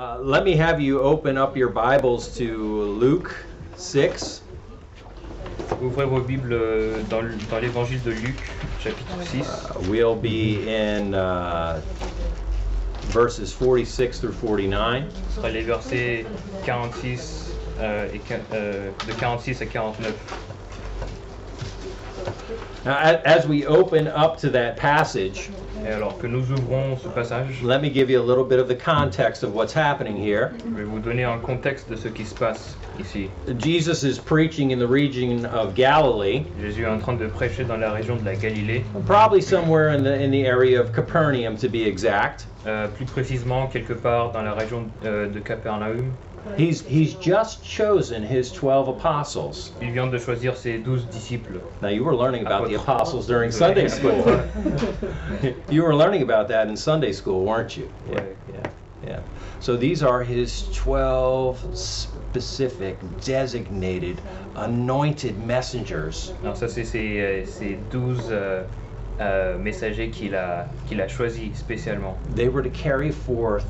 Uh, let me have you open up your Bibles to Luke 6. Ouvrez vos Bibles euh, dans dans l'évangile de Luc, chapitre 6. Uh, we'll be in uh, verses 46 through 49. Ce sera les versets 46 euh, et euh, de 46 à 49. Now, as we open up to that passage, Et alors que nous ouvrons ce passage, let me give you a little bit of the context of what's happening here. je vais vous donner un contexte de ce qui se passe ici. Jesus is preaching in the region of Galilee, Jésus est en train de prêcher dans la région de la Galilée, probably somewhere in the in the area of Capernaum to be exact. euh, plus précisément quelque part dans la région euh, de Capernaum. He's he's just chosen his 12 apostles. Il vient de choisir ses douze disciples. Now you were learning about the apostles during Sunday school. you were learning about that in Sunday school, weren't you? Yeah, yeah, yeah. So these are his 12 specific, designated, anointed messengers. Alors ça c'est ces, euh, ces douze euh, euh, messagers qu'il a, qu'il a choisis spécialement. They were to carry forth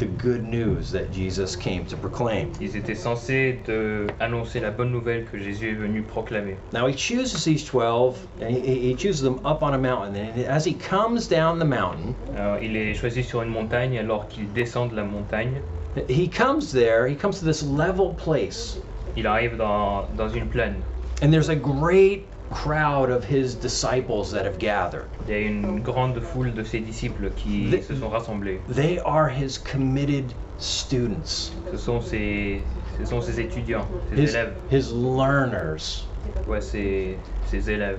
the good news that Jesus came to proclaim. Ils étaient censés de annoncer la bonne nouvelle que Jésus est venu proclamer. Now he chooses these 12, and he, he chooses them up on a mountain. And as he comes down the mountain, Alors, il est choisi sur une montagne alors qu'il descend de la montagne. he comes there, he comes to this level place. Il arrive dans, dans une plaine. And there's a great crowd of his disciples that have gathered. Il y a une grande foule de ses disciples qui The- se sont rassemblés. They are his committed students, Ce sont ses, ce sont ses étudiants, ses his, élèves. his learners. Ouais, ses, ses élèves.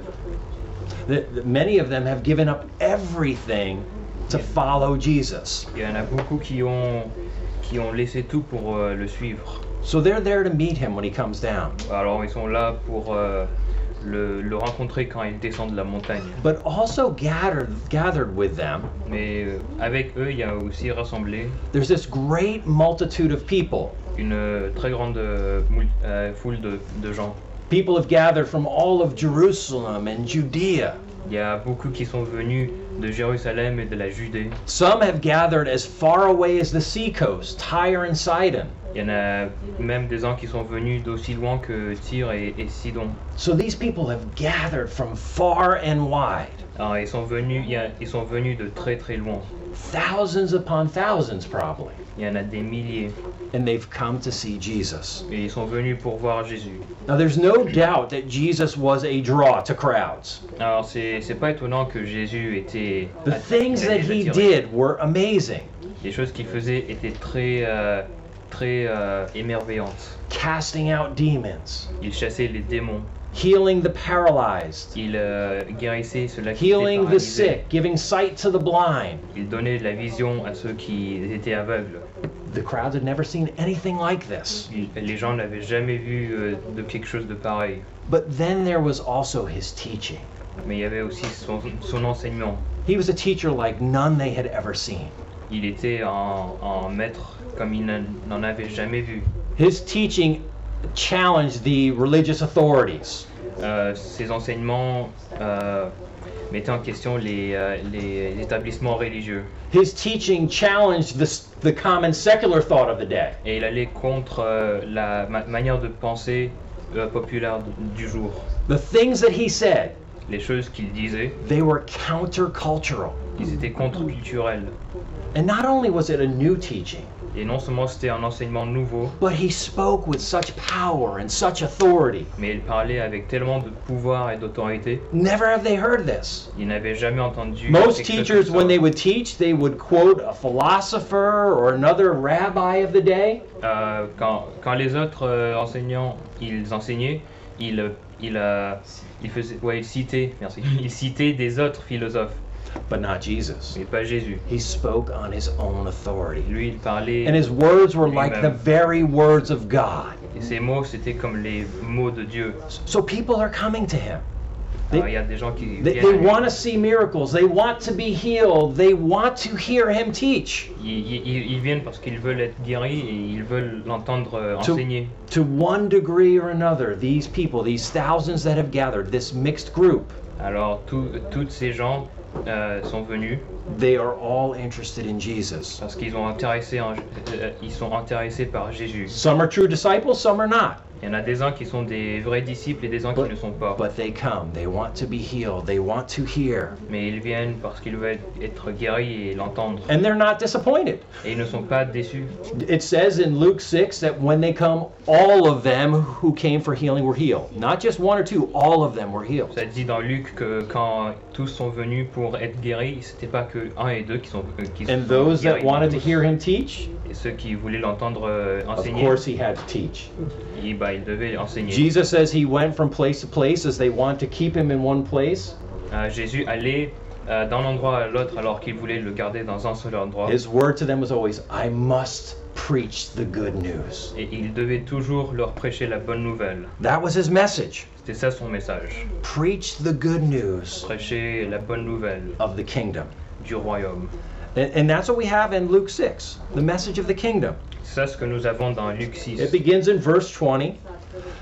The- the- many of them have given up everything to follow Jesus. Il y en a beaucoup qui ont, qui ont laissé tout pour euh, le suivre. So they're there to meet him when he comes down. Alors ils sont là pour euh, le, le rencontrer quand il descend de la montagne. But also gathered gathered with them, Mais euh, avec eux, il y a aussi rassemblé there's this great multitude of people. une euh, très grande euh, euh foule de, de gens. People have gathered from all of Jerusalem and Judea. Il y a beaucoup qui sont venus de Jérusalem et de la Judée. Some have gathered as far away as the seacoast, Tyre and Sidon. Il y en a même des gens qui sont venus d'aussi loin que Tyr et, et Sidon. So these people have gathered from far and wide, Alors ils sont venus, il y a- ils sont venus de très très loin. thousands upon thousands probably, Il y en a des milliers and they've come to see Jesus. et ils sont venus pour voir Jésus. Now there's no doubt that Jesus was a draw to crowds. Alors c'est c'est pas étonnant que Jésus était The things that he did were amazing. Les choses qu'il faisait étaient très euh, très euh, émerveillantes. Casting out demons, Il chassait les démons, healing the paralyzed, il euh, guérissait ceux-là qui healing the sick, giving sight to the blind. Il donnait la vision à ceux qui étaient aveugles. The crowds had never seen anything like this. Il- les gens n'avaient jamais vu euh, de quelque chose de pareil. But then there was also his teaching. Mais il y avait aussi son, son enseignement. He was a teacher like none they had ever seen. Il était un, un maître comme il n'en avait jamais vu. His teaching challenged the religious authorities. Euh, ses enseignements euh, mettaient en question les, euh, les établissements religieux. His teaching challenged the, the common secular thought of the day. Et il allait contre euh, la ma- manière de penser euh, populaire du jour. The things that he said, Les choses qu'il disait, they were countercultural. ils étaient contre-culturels. And not only was it a new teaching, Et non seulement c'était un enseignement nouveau, but he spoke with such power and such authority. mais il parlait avec tellement de pouvoir et d'autorité. Never have they heard this. Il n'avait jamais entendu. Most teachers, when they would teach, they would quote a philosopher or another rabbi of the day. Euh, quand, quand les autres euh, enseignants ils enseignaient, ils, ils, euh, ils faisaient, ouais, ils citaient, merci, ils citaient des autres philosophes, But not Jesus. mais pas Jésus. He spoke on his own authority. Lui, il parlait, And his words were like the very words of God. et ses mots c'était comme les mots de Dieu. So people are coming to him. Alors, il y a des gens qui They, viennent they lui. want to see miracles. They want to be healed. They want to hear him teach. Ils, ils- ils viennent parce qu'ils veulent être guéris et ils veulent l'entendre euh, To- enseigner. To one degree or another, these people, these thousands that have gathered, this mixed group, Alors tous tous ces gens euh, sont venus they are all interested in Jesus. parce qu'ils ont intéressé en- euh, ils sont intéressés par Jésus. Some are true disciples, some are not. Il y en a des uns qui sont des vrais disciples et des uns qui But- ne le sont pas. But they come. They want to be healed. They want to hear. Mais ils viennent parce qu'ils veulent être guéris et l'entendre. And they're not disappointed. Et ils ne sont pas déçus. It says in Luke 6 that when they come, all of them who came for healing were healed. Not just one or two, all of them were healed. Ça dit dans Luc que quand tous sont venus pour être guéris, c'était pas que un et deux qui sont, euh, qui And sont those that guéris, wanted to hear him teach, Et ceux qui voulaient l'entendre euh, of enseigner, course he had to teach. ils, bah, ils devaient enseigner. Jesus says he went from place to place as they want to keep him in one place. Euh, Jésus allait euh, d'un endroit à l'autre alors qu'il voulait le garder dans un seul endroit. His word to them was always, I must preach the good news. Et il devait toujours leur prêcher la bonne nouvelle. That was his message. C'était ça son message. Preach the good news Prêcher la bonne nouvelle of the kingdom. du royaume. And, and that's what we have in Luke 6, the message of the kingdom. C'est ça ce que nous avons dans Luc 6. It begins in verse 20.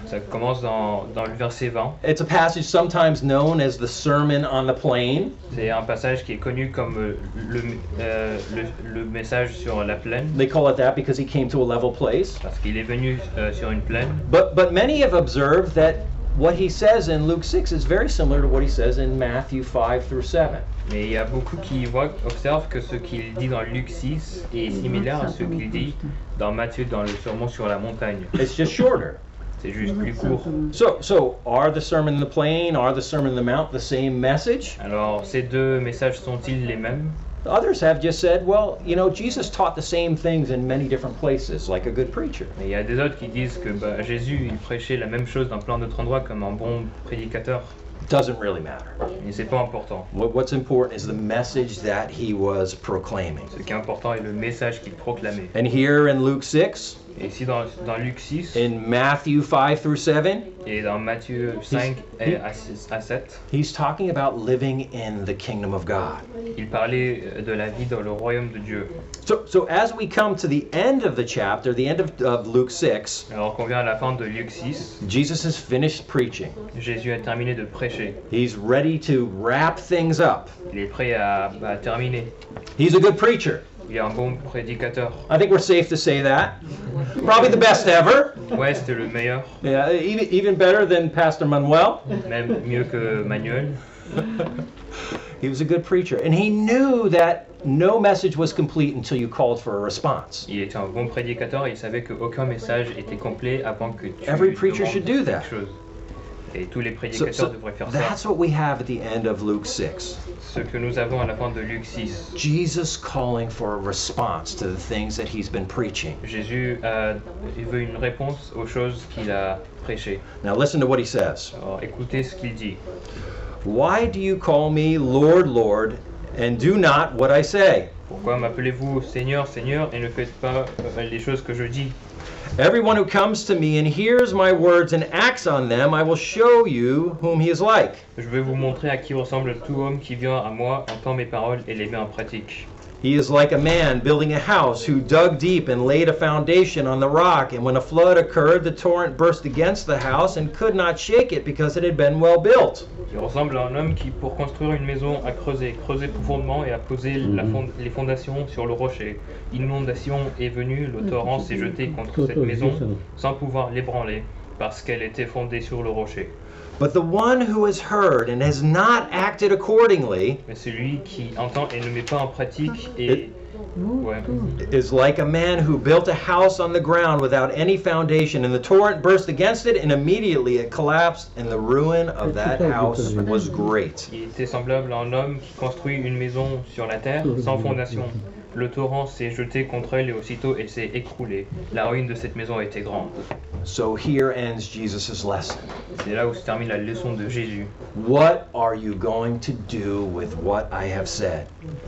Ça commence dans, dans le verset 20. It's a passage sometimes known as the Sermon on the Plain. C'est un passage qui est connu comme euh, le, euh, le, le message sur la plaine, They call it that because he came to a level place. parce qu'il est venu euh, sur une plaine. But, but many have observed that what he says in Luke 6 is very similar to what he says in Matthew 5 through 7. Mais il y a beaucoup qui voient, observent que ce qu'il dit dans Luc 6 est similaire à ce qu'il dit dans Matthieu dans le sermon sur la montagne. It's just shorter. C'est juste plus court. So, so are the Sermon on the Plain, are the Sermon on the Mount the same message? Alors, ces deux messages sont-ils les mêmes? Others have just said, well, you know, Jesus taught the same things in many different places, like a good preacher. Mais il y a des autres qui disent que bah, Jésus, il prêchait la même chose dans plein d'autres endroits comme un bon prédicateur. Doesn't really matter. Mais c'est pas important. What- What's important is the message that he was proclaiming. Ce qui est important est le message qu'il proclamait. And here in Luke 6, Et ici dans, dans Luc 6 in Matthew 5 through 7, et dans Matthieu 5 et à, 6 à 7, he's talking about living in the kingdom of God. il parlait euh, de la vie dans le royaume de Dieu. So, so as we come to the end of the chapter, the end of, of Luke 6, Alors qu'on vient à la fin de Luc 6, Jesus has finished preaching. Jésus a terminé de prêcher. He's ready to wrap things up. Il est prêt à, à terminer. He's a good preacher. Il est un bon prédicateur. I think we're safe to say that. Probably the best ever. Ouais, c'était le meilleur, Yeah, even, even better than Pastor Manuel. même mieux que Manuel. he was a good preacher. And he knew that no message was complete until you called for a response. Il était un bon prédicateur et il savait message était complet avant que tu Every preacher should do that. chose. Et tous les So, prédicateurs so devraient faire that's ça. what we have at the end of Luke 6. Ce que nous avons à la fin de Luc 6. Jesus calling for a response to the things that he's been preaching. Jésus euh, il veut une réponse aux choses qu'il a prêchées. Now listen to what he says. Alors écoutez ce qu'il dit. Why do you call me Lord, Lord, and do not what I say? Pourquoi m'appelez-vous Seigneur, Seigneur et ne faites pas euh, les choses que je dis? Everyone who comes to me and hears my words and acts on them, I will show you whom he is like. Je vais vous montrer à qui ressemble tout homme qui vient à moi, entend mes paroles et les met en pratique. He is like a man building a house who dug deep and laid a foundation on the rock, and when a flood occurred, the torrent burst against the house and could not shake it because it had been well built. Il ressemble à un homme qui, pour construire une maison, a creusé, creusé profondément et a posé la fond- les fondations sur le rocher. L'inondation est venue, le torrent s'est jeté contre cette maison sans pouvoir l'ébranler parce qu'elle était fondée sur le rocher. But the one who has heard and has not acted accordingly Mais celui qui entend et ne met pas en pratique et ouais, is like a man who built a house on the ground without any foundation, and the torrent burst against it, and immediately it collapsed, and the ruin of that house was great. il était semblable à un homme qui construit une maison sur la terre sans fondation. Le torrent s'est jeté contre elle et aussitôt elle s'est écroulée. La ruine de cette maison était grande. So here ends Jesus' lesson. C'est là où se termine la leçon de Jésus. What are you going to do with what I have said?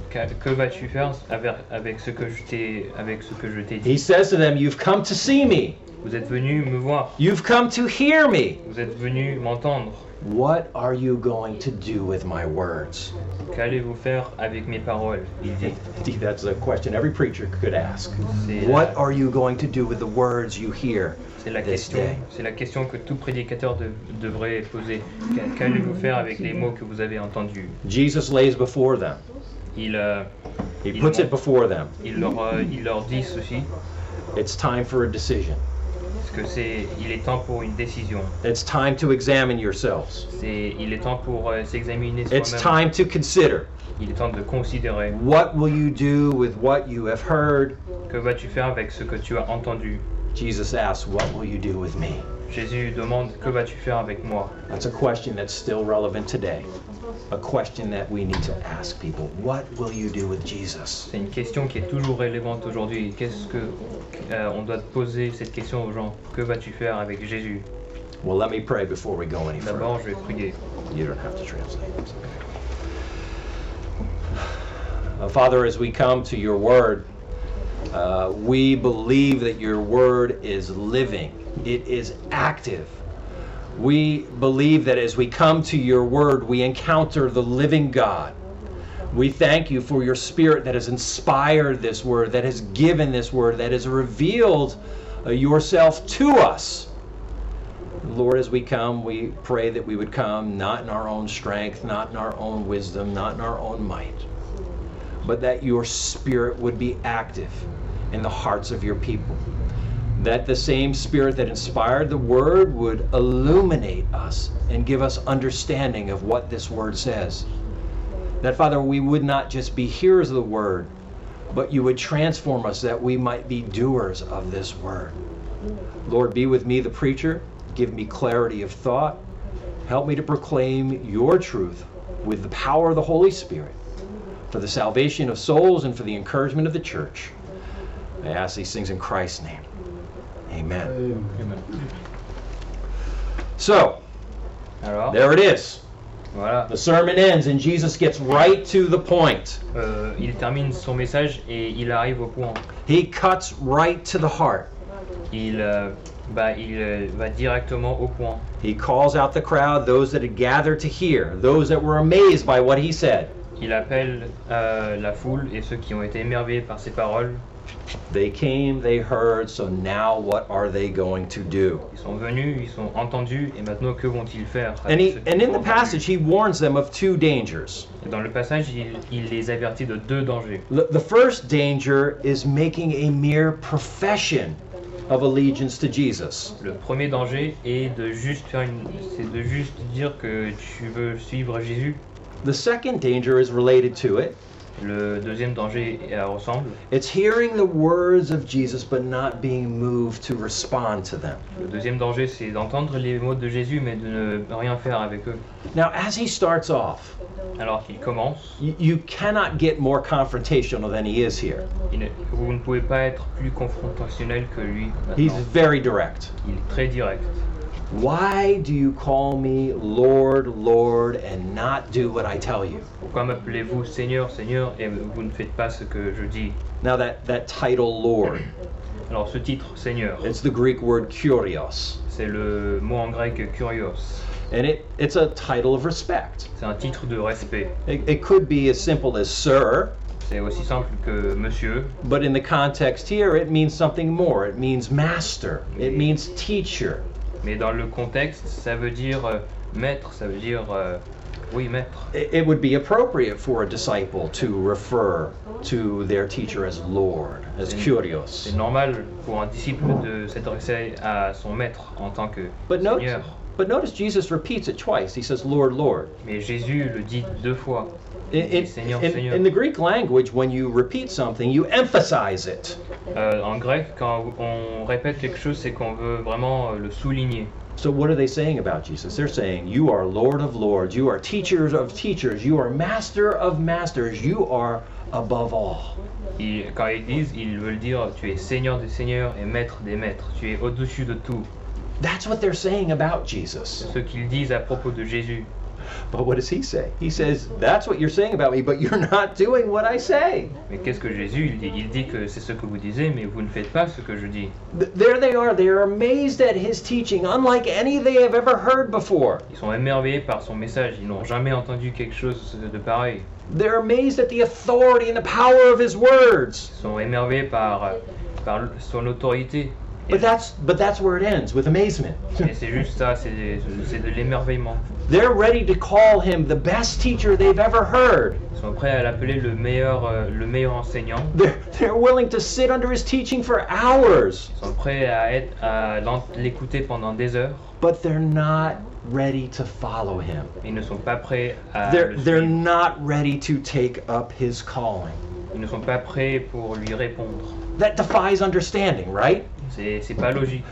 Que, que vas-tu faire avec, avec ce que je t'ai avec ce que je t'ai dit? He says to them, You've come to see me. Vous êtes venu me voir. You've come to hear me. Vous êtes venu m'entendre. What are you going to do with my words? Qu'allez-vous faire avec mes paroles? Indeed, that's a question every preacher could ask. C'est What la, are you going to do with the words you hear c'est la this question, day? c'est la question que tout prédicateur de- devrait poser. Qu'a- Qu'allez-vous faire avec les mots que vous avez entendus? Jesus lays before them. Il, euh, He Il puts it before them. il leur, euh, il leur dit ceci, It's time for a decision. Que c'est, il est temps pour une décision. It's time to examine yourselves. C'est, il est temps pour euh, s'examiner It's soi-même. time to consider Il est temps de considérer what will you do with what you have heard? que vas-tu faire avec ce que tu as entendu. Jesus asks, What will you do with me? Jésus demande que vas-tu faire avec moi. That's a question that's still relevant today. A question that we need to ask people. What will you do with Jesus? C'est une question qui est toujours relevante aujourd'hui. Qu'est-ce que euh, on doit poser cette question aux gens Que vas-tu faire avec Jésus Well, let me pray before we go any further. D'abord, je vais prier. You don't have to translate. It's okay. Uh, Father, as we come to your word, uh, we believe that your word is living, it is active. We believe that as we come to your word, we encounter the living God. We thank you for your spirit that has inspired this word, that has given this word, that has revealed uh, yourself to us. Lord, as we come, we pray that we would come not in our own strength, not in our own wisdom, not in our own might, but that your Spirit would be active in the hearts of your people. That the same Spirit that inspired the Word would illuminate us and give us understanding of what this Word says. That, Father, we would not just be hearers of the Word, but you would transform us that we might be doers of this Word. Lord, be with me, the preacher. Give me clarity of thought. Help me to proclaim your truth with the power of the Holy Spirit for the salvation of souls and for the encouragement of the church. I ask these things in Christ's name. Amen. So, Alors, there it is. voilà. The sermon ends and Jesus gets right to the point. Euh, il termine son message et il arrive au point. He cuts right to the heart. Il, euh, bah, il euh, va directement au point. He calls out the crowd, those that had gathered to hear, those that were amazed by what he said. Il appelle euh, la foule et ceux qui ont été émerveillés par ses paroles. They came, they heard, so now what are they going to do? Ils sont venus, ils sont entendus et maintenant que vont-ils faire And he and in the passage he warns them of two dangers. Dans le passage, il, il les avertit de deux dangers. The, the first danger is making a mere profession of allegiance to Jesus. Le premier danger est de juste faire une, c'est de juste dire que tu veux suivre Jésus. The second danger is related to it. Le deuxième danger ressemble. It's hearing the words of Jesus but not being moved to respond to them. Le deuxième danger, c'est d'entendre les mots de Jésus mais de ne rien faire avec eux. Now, as he starts off, Alors qu'il commence, you, you cannot get more confrontational than he is here. ne- vous ne pouvez pas être plus confrontationnel que lui. He's maintenant. very direct. Il est très direct. Why do you call me Lord, Lord, and not do what I tell you? Pourquoi m'appelez-vous Seigneur, Seigneur et vous ne faites pas ce que je dis Now, that, that title, Lord, Alors ce titre, Seigneur, it's the Greek word kurios, c'est le mot en grec kurios. and it, it's a title of respect. C'est un titre de respect. It, it could be as simple as sir, C'est aussi simple que monsieur, but in the context here, it means something more. It means master, it means teacher. Mais dans le contexte, ça veut dire euh, maître, ça veut dire euh, oui maître. It, would be appropriate for a disciple to refer to their teacher as Lord, as kurios. C'est normal pour un disciple de s'adresser à son maître en tant que But notice, Seigneur. but notice Jesus repeats it twice. He says, Lord, Lord. Mais Jésus le dit deux fois. In, Seigneur, in- Seigneur. in the Greek language, when you repeat something, you emphasize it. Euh, en grec, quand on répète quelque chose, c'est qu'on veut vraiment euh, le souligner. So, what are they saying about Jesus? They're saying, You are Lord of lords, you are teachers of teachers, you are master of masters, you are above all. Ils- quand ils disent, ils veulent dire tu es Seigneur des seigneurs et maître des maîtres. Tu es au-dessus de tout. That's what they're saying about Jesus. Ce qu'ils disent à propos de Jésus. But what does he say? He says, That's what you're saying about me, but you're not doing what I say. Mais qu'est-ce que Jésus il dit? Il dit que c'est ce que vous disiez, mais vous ne faites pas ce que je dis. Th- There they are. They are amazed at his teaching, unlike any they have ever heard before. Ils sont émerveillés par son message. Ils n'ont jamais entendu quelque chose de pareil. They're amazed at the authority and the power of his words. Ils sont émerveillés par, par son autorité. But that's but that's where it ends with amazement. et c'est juste ça, c'est c'est de l'émerveillement. They're ready to call him the best teacher they've ever heard. Ils sont prêts à l'appeler le meilleur, euh, le meilleur enseignant. They're, they're willing to sit under his teaching for hours, Ils sont prêts à être à l'écouter pendant des heures. but they're not ready to follow him. Ils ne sont pas prêts à They're, le they're not ready to take up his calling. Ils ne sont pas prêts pour lui répondre. That defies understanding, right? C'est c'est pas logique.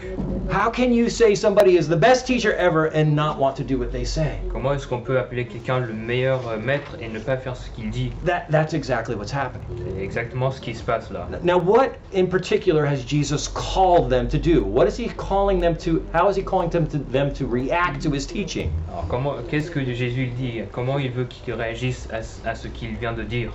How can you say somebody is the best teacher ever and not want to do what they say? Comment est-ce qu'on peut appeler quelqu'un le meilleur euh, maître et ne pas faire ce qu'il dit That, that's exactly what's happening. C'est exactement ce qui se passe là. Now, what in particular has Jesus called them to do? What is he calling them to? How is he calling them to, them to react to his teaching? Alors comment, qu'est-ce que Jésus dit Comment il veut qu'ils réagissent à, à ce qu'il vient de dire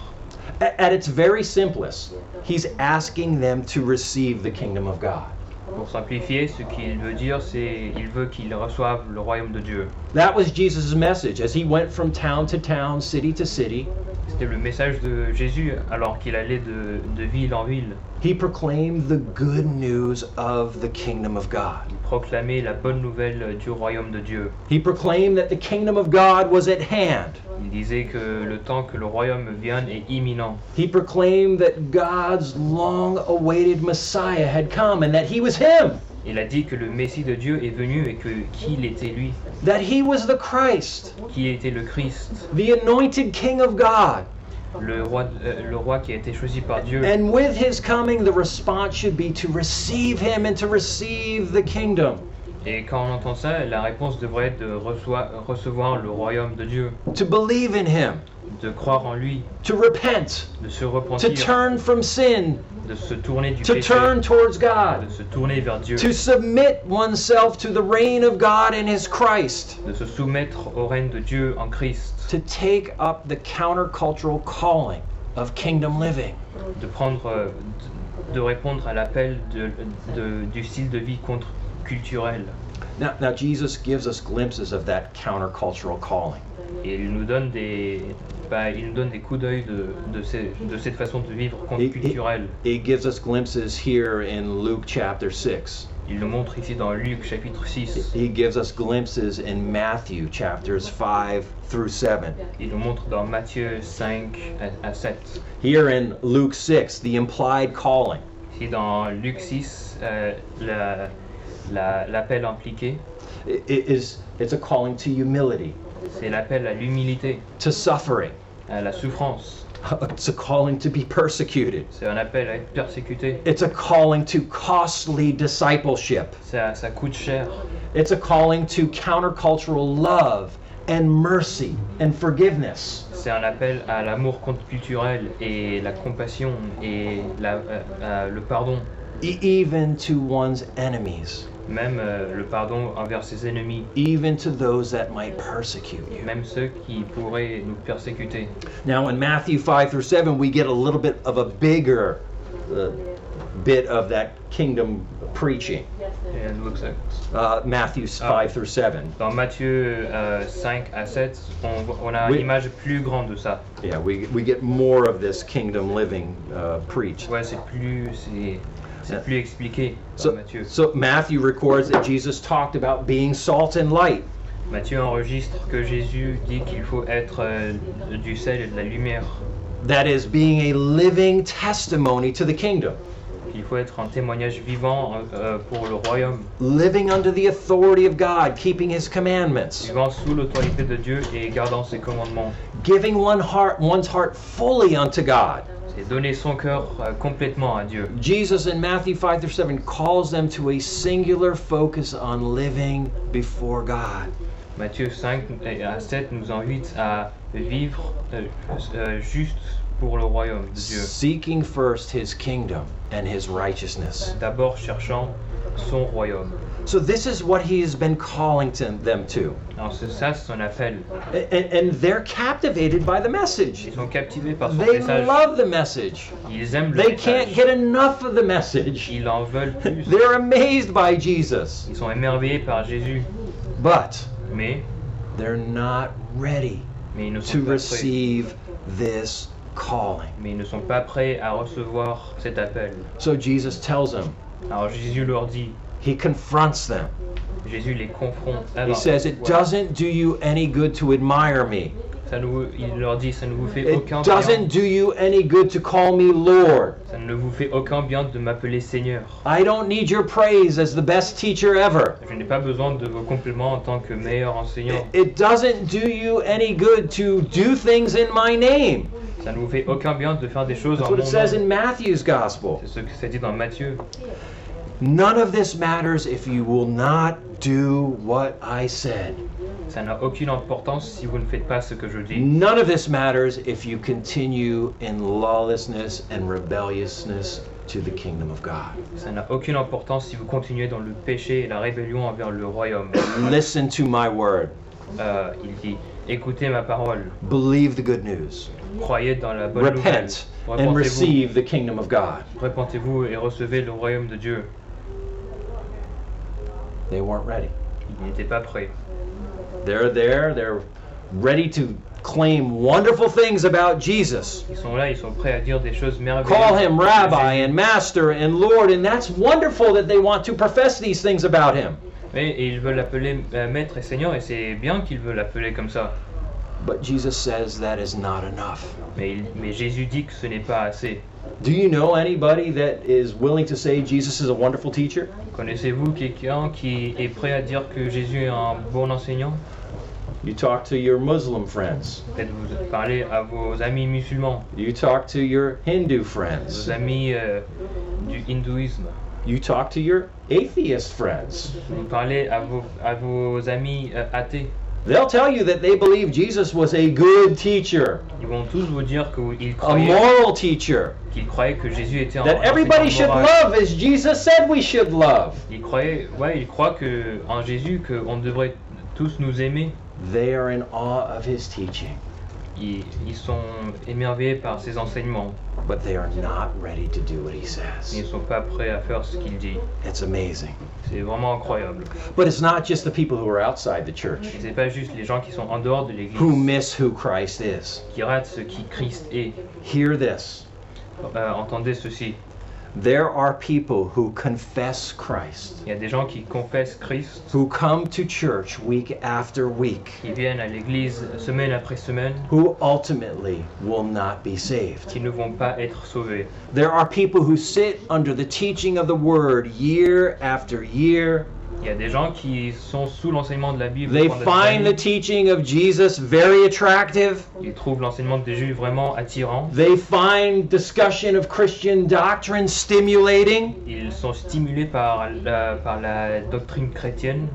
at its very simplest, he's asking them to receive the kingdom of God. Pour simplifier, ce qu'il veut dire, c'est il veut qu'ils reçoivent le royaume de Dieu. That was Jesus' message as he went from town to town, city to city. C'était le message de Jésus alors qu'il allait de, de ville en ville. He proclaimed the good news of the kingdom of God. Il proclamait la bonne nouvelle du royaume de Dieu. He proclaimed that the kingdom of God was at hand. Il disait que le temps que le royaume vienne est imminent. He proclaimed that God's long awaited Messiah had come and that he was him, Il a dit que le Messie de Dieu est venu et que qu'il était lui, that he was the Christ, qui était le Christ, the anointed King of God. Le roi, euh, le roi qui a été choisi par Dieu. And with his coming, the response should be to receive him and to receive the kingdom, Et quand on entend ça, la réponse devrait être de recevoir le royaume de Dieu, to believe in him, de croire en lui, to repent, de se to repentir, turn from sin, de se tourner du to péché, turn towards God, de se tourner vers Dieu, to submit oneself to the reign of God and his Christ, de se soumettre au règne de Dieu en Christ, to take up the countercultural calling of kingdom living. de prendre, euh, de répondre à l'appel de- de- du style de vie contre-culturel. Now, now Jesus gives us glimpses of that countercultural calling. Et il nous donne des, bah, il nous donne des coups d'œil de, de, ces- de cette façon de vivre contre-culturelle. He gives us glimpses here in Luke chapter 6. Il nous montre ici dans Luc chapitre 6. He gives us glimpses in Matthew chapters 5 through 7. Il nous montre dans Matthieu 5 à, à 7. Here in Luke 6, the implied calling. Ici dans Luc 6, euh, la- la- l'appel impliqué, is it's a calling to humility, c'est l'appel à l'humilité, to suffering. à la souffrance. It's a calling to be persecuted. C'est un appel à être persécuté. It's a calling to costly discipleship. Ça, ça coûte cher. It's a calling to countercultural love and mercy and forgiveness. C'est un appel à l'amour contre-culturel et la compassion et la- euh, euh, le pardon. even to one's enemies, Même euh, le pardon envers ses ennemis. even to those that might persecute you. Même ceux qui pourraient nous persécuter. Now, in Matthew 5 through 7, we get a little bit of a bigger uh, bit of that kingdom preaching. Et Luc 5. Uh, Matthew 5 through 7. Dans Matthieu euh, 5 à 7, on, on a Oui. une image plus grande de ça. Yeah, we, we get more of this kingdom living uh, preached. Ouais, c'est plus, c'est, c'est plus expliqué dans uh, So, Matthieu. so Matthew records that Jesus talked about being salt and light. Matthieu enregistre que Jésus dit qu'il faut être euh, du sel et de la lumière. That is, being a living testimony to the kingdom, Il faut être un témoignage vivant euh, euh, pour le royaume, living under the authority of God, keeping his commandments, vivant sous l'autorité de Dieu et gardant ses commandements. giving one heart, one's heart fully unto God. C'est donner son cœur euh, complètement à Dieu. Jesus in Matthew 5 through 7 calls them to a singular focus on living before God. Matthieu 5 et à 7 nous invite à vivre euh, euh, juste pour le royaume de Dieu. Seeking first his kingdom and his righteousness. D'abord cherchant son royaume. So this is what he has been calling to them to. Alors c'est ça son appel. And, and they're captivated by the message. Ils sont captivés par son They message. love the message. Ils aiment le They can't get enough of the message. Ils en veulent plus. They're amazed by Jesus. Ils sont émerveillés par Jésus. But Mais, they're not ready mais ils ne sont to pas prêts. receive this calling. Mais ils ne sont pas prêts à recevoir cet appel. So Jesus tells them, Alors Jésus leur dit, he confronts them. Jésus les confronte. Ah, he says, It voilà. doesn't do you any good to admire me. Ça ne vous- il leur dit, ça ne vous fait It aucun bien. doesn't do you any good to call me Lord. Ça ne vous fait aucun bien de m'appeler Seigneur. I don't need your praise as the best teacher ever. Je n'ai pas besoin de vos compliments en tant que meilleur enseignant. It doesn't do you any good to do things in my name. Ça ne vous fait aucun bien de faire des choses That's en what mon it says nom. in Matthew's gospel. C'est ce que c'est dit dans Matthieu. None of this matters if you will not do what I said. Ça n'a aucune importance si vous ne faites pas ce que je dis. None of this matters if you continue in lawlessness and rebelliousness to the kingdom of God. Ça n'a aucune importance si vous continuez dans le péché et la rébellion envers le royaume. Listen to my word. Euh, il dit Écoutez ma parole, Believe the good news. croyez dans la bonne nouvelle, Repent and receive the kingdom of God. repentez-vous et recevez le royaume de Dieu. They weren't ready. Ils n'étaient pas prêts. They're there, they're ready to claim wonderful things about Jesus. Ils sont là, ils sont prêts à dire des choses merveilleuses. Call him rabbi and master and Lord, and that's wonderful that they want to profess these things about him. Et, et ils veulent l'appeler euh, maître et seigneur, et c'est bien qu'ils veulent l'appeler comme ça. But Jesus says that is not enough. Mais, mais Jésus dit que ce n'est pas assez. Do you know anybody that is willing to say Jesus is a wonderful teacher? Connaissez-vous quelqu'un qui est prêt à dire que Jésus est un bon enseignant You talk to your Muslim friends. Peut-être vous parlez à vos amis musulmans, You talk to your Hindu friends. vos amis euh, du hindouisme. You talk to your atheist friends. Vous parlez à vos, à vos amis euh, athées. They'll tell you that they believe Jesus was a good teacher, Ils vont tous vous dire a moral teacher, qu'ils croyaient que Jésus était un that everybody should love as Jesus said we should love. Ils croyaient, ouais, ils croient que en Jésus qu'on devrait tous nous aimer. They are in awe of his teaching, Ils, ils sont émerveillés par ses enseignements, but they are not ready to do what he says. ils ne sont pas prêts à faire ce qu'il dit. It's amazing. C'est vraiment incroyable. But it's not just the people who are outside the church Et c'est pas juste les gens qui sont en dehors de who l'église miss who Christ is. qui ratent ce qui Christ est. Hear this. Euh, entendez ceci. There are people who confess Christ, Il y a des gens qui confessent Christ, who come to church week after week, qui viennent à l'église semaine après semaine, who ultimately will not be saved. qui ne vont pas être sauvés. There are people who sit under the teaching of the word year after year. Il y a des gens qui sont sous l'enseignement de la Bible. They find the teaching of Jesus very attractive. Ils trouvent l'enseignement de Jésus vraiment attirant. They find discussion of Christian doctrine stimulating, Ils sont stimulés par la, par la doctrine chrétienne.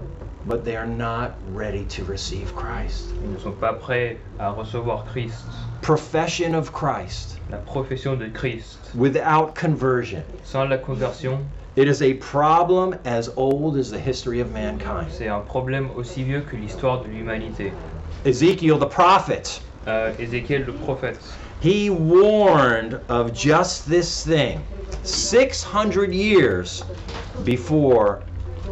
but they are not ready to receive Christ. Ils ne sont pas prêts à recevoir Christ. Profession of Christ La profession de Christ without conversion. sans la conversion, It is a problem as old as the history of mankind. c'est un problème aussi vieux que l'histoire de l'humanité. Ezekiel the prophet, Euh, Ézéchiel le prophète, he warned of just this thing 600 years before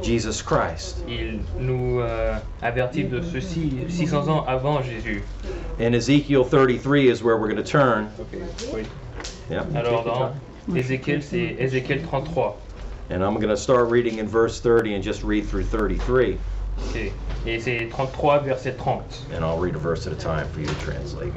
Jesus Christ. il nous euh, avertit de ceci 600 ans avant Jésus. And Ezekiel 33 is where we're going to turn. Oui. Yeah. Alors dans Ézéchiel, c'est Ézéchiel 33. And I'm going to start reading in verse 30 and just read through 33. Ok. Et c'est 33 verset 30. And I'll read a verse at a time for you to translate.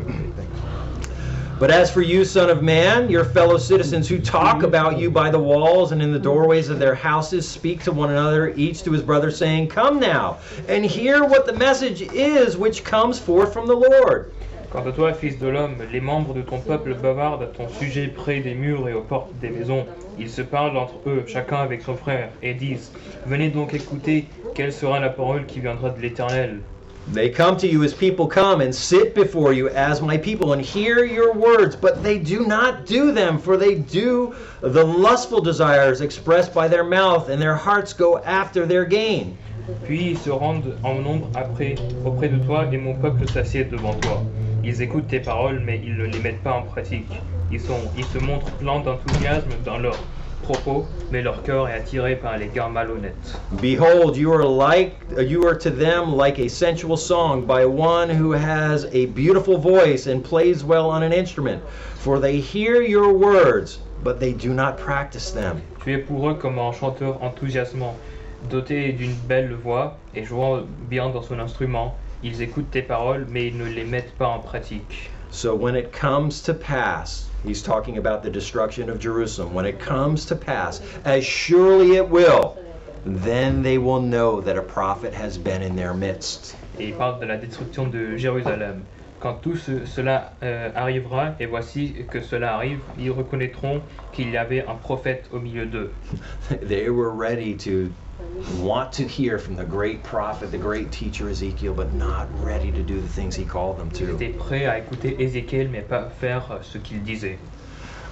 But as for you, Son of Man, your fellow citizens who talk about you by the walls and in the doorways of their houses speak to one another, each to his brother, saying, Come now, and hear what the message is which comes forth from the Lord. Quant à toi, fils de l'homme, les membres de ton peuple bavardent à ton sujet près des murs et aux portes des maisons. Ils se parlent entre eux, chacun avec son frère, et disent Venez donc écouter quelle sera la parole qui viendra de l'Éternel. They come to you as people come and sit before you as my people and hear your words, but they do not do them, for they do the lustful desires expressed by their mouth, and their hearts go after their gain. Puis ils se rendent en nombre après, auprès de toi, et mon peuple s'assied devant toi. Ils écoutent tes paroles, mais ils ne les mettent pas en pratique. Ils, sont, ils se montrent pleins d'enthousiasme dans leurs propos, mais leur cœur est attiré par les gars malhonnêtes. Behold, you are like you are to them like a sensual song by one who has a beautiful voice and plays well on an instrument. For they hear your words, but they do not practice them. Tu es pour eux comme un chanteur enthousiasmant, doté d'une belle voix et jouant bien dans son instrument. Ils écoutent tes paroles, mais ils ne les mettent pas en pratique. So when it comes to pass, he's talking about the destruction of Jerusalem. When it comes to pass, as surely it will, then they will know that a prophet has been in their midst. Et il parle de la destruction de Jérusalem. Quand tout ce- cela euh, arrivera, et voici que cela arrive, ils reconnaîtront qu'il y avait un prophète au milieu d'eux. they were ready to want to hear from the great prophet, the great teacher Ezekiel, but not ready to do the things he called them Ils to. étaient prêts à écouter Ézéchiel, mais pas faire ce qu'il disait.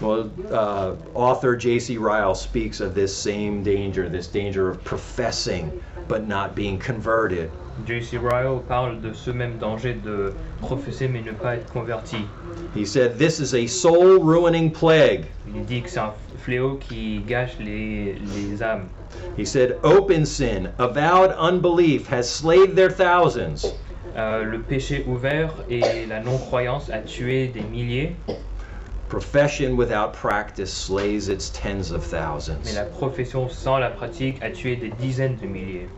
Well, uh, author J.C. Ryle speaks of this same danger, this danger of professing but not being converted. J.C. Ryle parle de ce même danger de professer mais ne pas être converti. He said, This is a soul ruining plague. Il dit que c'est un fléau qui gâche les, les âmes. He said, Open sin, avowed unbelief has slayed their thousands. Euh, le péché ouvert et la non-croyance a tué des milliers, Profession without practice slays its tens of mais thousands. la profession sans la pratique a tué des dizaines de milliers.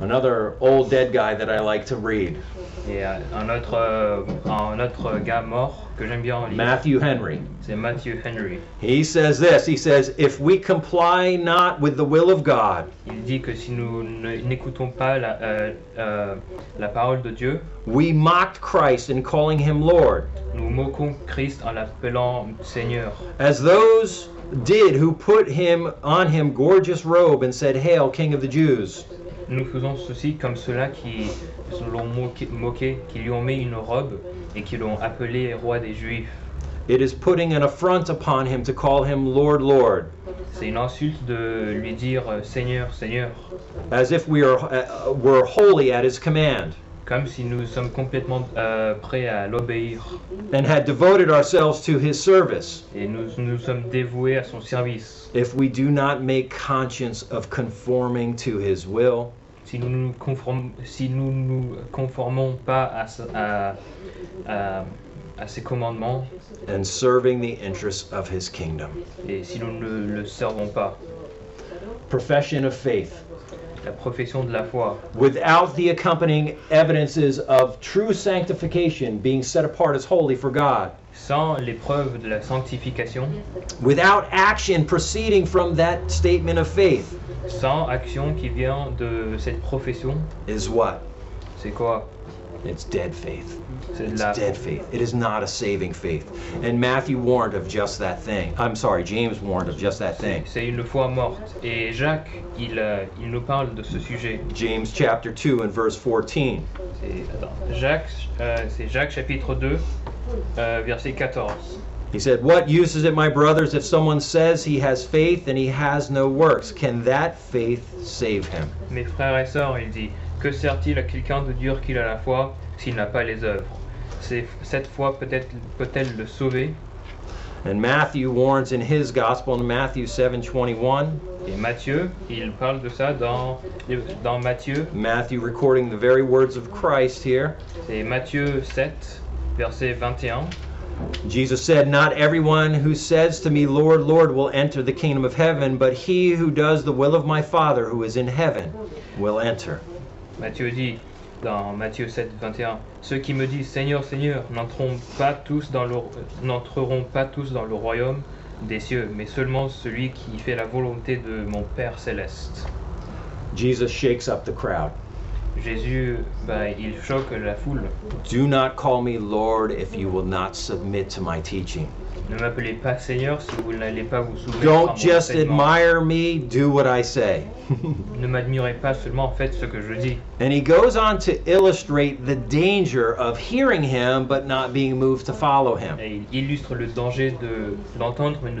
Another old dead guy that I like to read, Et euh, un autre, euh, un autre gars mort que j'aime bien lire, Matthew Henry. c'est Matthew Henry. He says this He says, If we comply not with the will of God, Il dit que si nous n'écoutons pas la, euh, euh, la parole de Dieu, we mocked Christ in calling him Lord, nous moquons Christ en l'appelant Seigneur. as those did who put him on him gorgeous robe and said, Hail, King of the Jews. Nous faisons ceci comme ceux-là qui l'ont moqué, moqué, qui lui ont mis une robe et qui l'ont appelé roi des Juifs. It is putting an affront upon him to call him Lord, Lord, C'est une insulte de lui dire euh, Seigneur, Seigneur, as if we are, uh, were wholly at his command, comme si nous sommes complètement euh, prêts à l'obéir and had devoted ourselves to his service. et nous nous sommes dévoués à son service. If we do not make conscience of conforming to his will, Si nous nous conform- si nous nous conformons pas à, à, à- à ses commandements and serving the interests of his kingdom. et si nous ne le servons pas, Profession of faith. La profession de la foi, Without the accompanying evidences of true sanctification, being set apart as holy for God, sans les preuves de la sanctification, without action proceeding from that statement of faith, sans action qui vient de cette profession, is what? c'est quoi? It's dead faith. It's la dead faith. It is not a saving faith. And Matthew warned of just that thing. I'm sorry, James warned of just that thing. C'est une foi morte. Et Jacques, il, euh, il nous parle de ce sujet. James chapter 2 and verse 14. C'est attends, Jacques, euh, c'est Jacques chapitre 2, euh, verset 14. He said, What use is it, my brothers, if someone says he has faith and he has no works? Can that faith save him? Mes frères et sœurs, il dit, que sert-il à quelqu'un de dire qu'il a la foi s'il n'a pas les œuvres Cette foi peut-être peut-elle le sauver And Matthew warns in his gospel in Matthew 7:21, Et Matthieu, il parle de ça dans, dans Matthieu, Matthew recording the very words of Christ here. c'est Matthieu 7, verset 21. Jesus said, Not everyone who says to me, Lord, Lord, will enter the kingdom of heaven, but he who does the will of my Father who is in heaven will enter. Matthieu dit dans Matthieu 7, 21, Ceux qui me disent Seigneur, Seigneur, n'entreront pas tous dans le, royaume des cieux, mais seulement celui qui fait la volonté de mon Père céleste. Shakes up the crowd. Jésus, bah, il choque la foule. Do not call me Lord if you will not submit to my teaching. Ne m'appelez pas Seigneur si vous n'allez pas vous soumettre à mon Don't just enseignement. admire me, do what I say. Ne m'admirez pas seulement, faites ce que je dis. and he goes on to illustrate the danger of hearing him but not being moved to follow him. Et il illustre le danger de l'entendre, mais,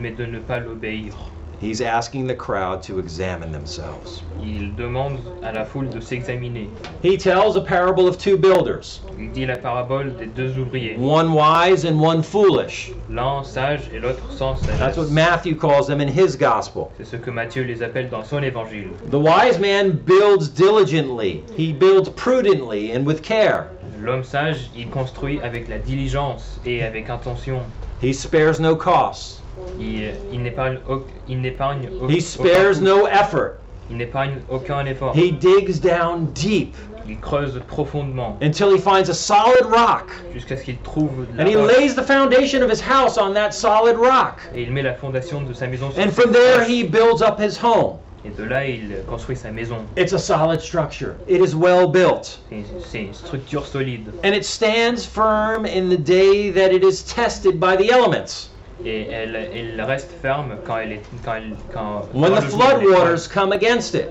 mais de ne pas l'obéir. He's asking the crowd to examine themselves. Il demande à la foule de s'examiner. He tells a parable of two builders, Il dit la parabole des deux ouvriers, one wise and one foolish. l'un sage et l'autre sans That's what. Matthew calls them in his gospel. C'est ce que Matthieu les appelle dans son évangile. The wise man builds diligently, he builds prudently and with care. L'homme sage, il construit avec la diligence et avec intention. He spares no costs, Il, il n'épargne au- il n'épargne au- he spares aucun, no effort. il n'épargne aucun effort. He digs down deep Il creuse profondément until he finds a solid rock. jusqu'à ce qu'il trouve la And he roche. lays the foundation of his house on that solid rock. et il met la fondation de sa maison sur And from there he builds up his home. et de là il construit sa maison. It's a solid structure. It is well built. C'est une structure solide And it stands firm in the day that it is tested by the elements. Et elle, elle reste ferme quand elle est quand elle quand When quand the floodwaters come against it.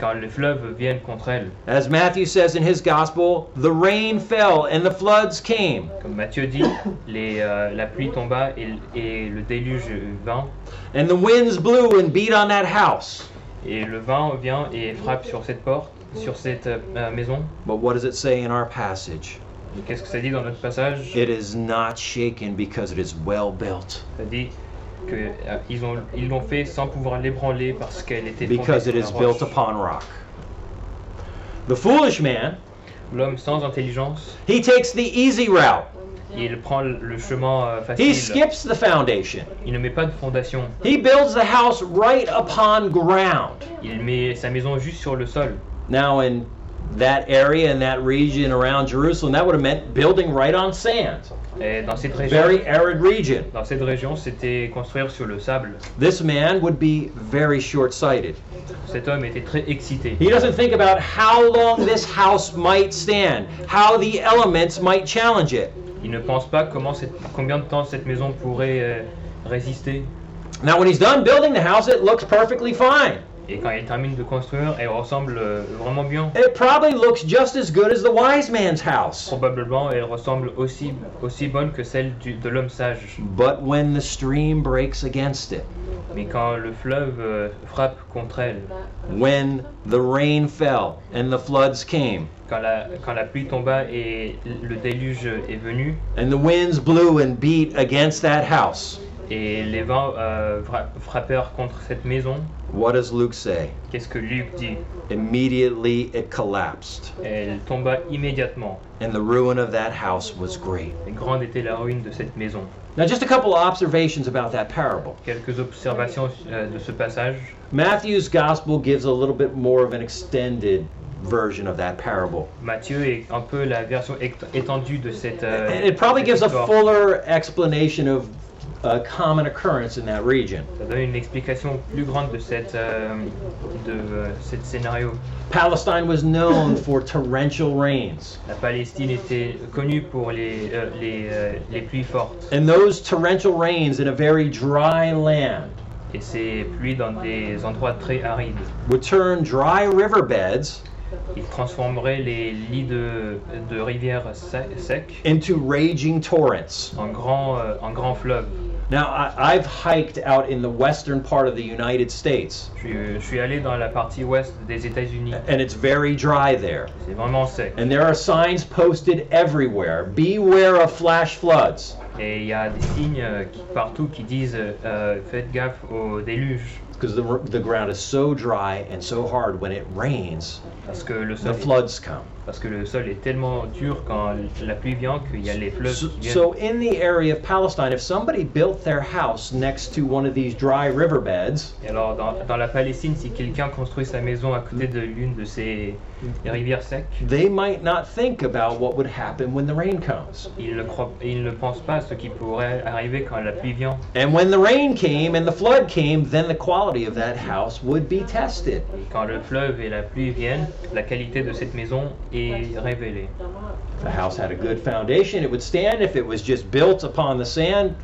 quand les fleuves viennent contre elle. As Matthew says in his gospel, the rain fell and the floods came. Comme Matthieu dit, les, euh, la pluie tomba et, et le déluge vint And the winds blew and beat on that house. et le vent vient et frappe sur cette porte, sur cette euh, maison. But what does it say in our passage? Qu'est-ce que ça dit dans notre passage It is not shaken because it is well built, Ça dit que euh, ils ont ils l'ont fait sans pouvoir l'ébranler parce qu'elle était fondée because sur it is built upon rock. The foolish man, L'homme sans intelligence, he takes the easy route. il prend le chemin euh, He facile. skips the foundation. Il ne met pas de fondation. He builds the house right upon ground. Il met sa maison juste sur le sol. Now, in that area, and that region around Jerusalem, that would have meant building right on sand. Et dans cette région, Very arid region. dans cette région, c'était construire sur le sable. This man would be very short sighted. Cet homme était très excité. He doesn't think about how long this house might stand, how the elements might challenge it. Il ne pense pas comment cette- combien de temps cette maison pourrait euh, résister. Now, when he's done building the house, it looks perfectly fine. Et quand il termine de construire, elle ressemble euh, vraiment bien. It probably looks just as good as the wise man's house. Probablement, elle ressemble aussi, aussi bonne que celle du- de l'homme sage. But when the stream breaks against it, Mais quand le fleuve euh, frappe contre elle, when the rain fell and the floods came, quand la, quand la pluie tomba et le déluge est venu, and the winds blew and beat against that house, et les vents euh, fra- frappèrent contre cette maison, what does Luke say? qu'est-ce que Luc dit Immediately it collapsed, Elle tomba immédiatement. and the ruin of that house was great. Et grande était la ruine de cette maison. Now, just a couple of observations about that parable. Quelques observations euh, de ce passage. Matthew's gospel gives a little bit more of an extended version of that parable. Matthieu est un peu la version étendue de cette. euh, it probably cette gives a fuller explanation of a common occurrence in that region. Ça donne une explication plus grande de cette euh, de euh, cet scénario. Palestine was known for torrential rains, La Palestine était connue pour les euh, les, euh, les pluies fortes and those torrential rains in a very dry land et ces pluies dans des endroits très arides. would turn dry riverbeds Ils transformeraient les lits de, de rivières se- secs into raging torrents. en grands euh, en grands fleuves. Now, I, I've hiked out in the western part of the United States, Je, suis- je suis allé dans la partie ouest des États-Unis. and it's very dry there. C'est vraiment sec. And there are signs posted everywhere Beware of flash floods. Et il y a des signes euh, qui- partout qui disent euh, euh, faites gaffe au déluge Because the, the ground is so dry and so hard when it rains, parce que le the sol, floods come. Parce que le sol est tellement dur quand la pluie vient qu'il y a les fleuves So, qui viennent. so in the area of Palestine, if somebody built their house next to one of these dry riverbeds, Et alors, dans, dans la Palestine, si quelqu'un construit sa maison à côté de l'une de ces rivières secs, they might not think about what would happen when the rain comes. il ne, croit, il ne pense pas à ce qui pourrait arriver quand la pluie vient. And when the rain came and the flood came, then the quality of that house would be tested. Et quand le fleuve et la pluie viennent, la qualité de cette maison est révélée. If the house had a good foundation, it would stand. If it was just built upon the sand,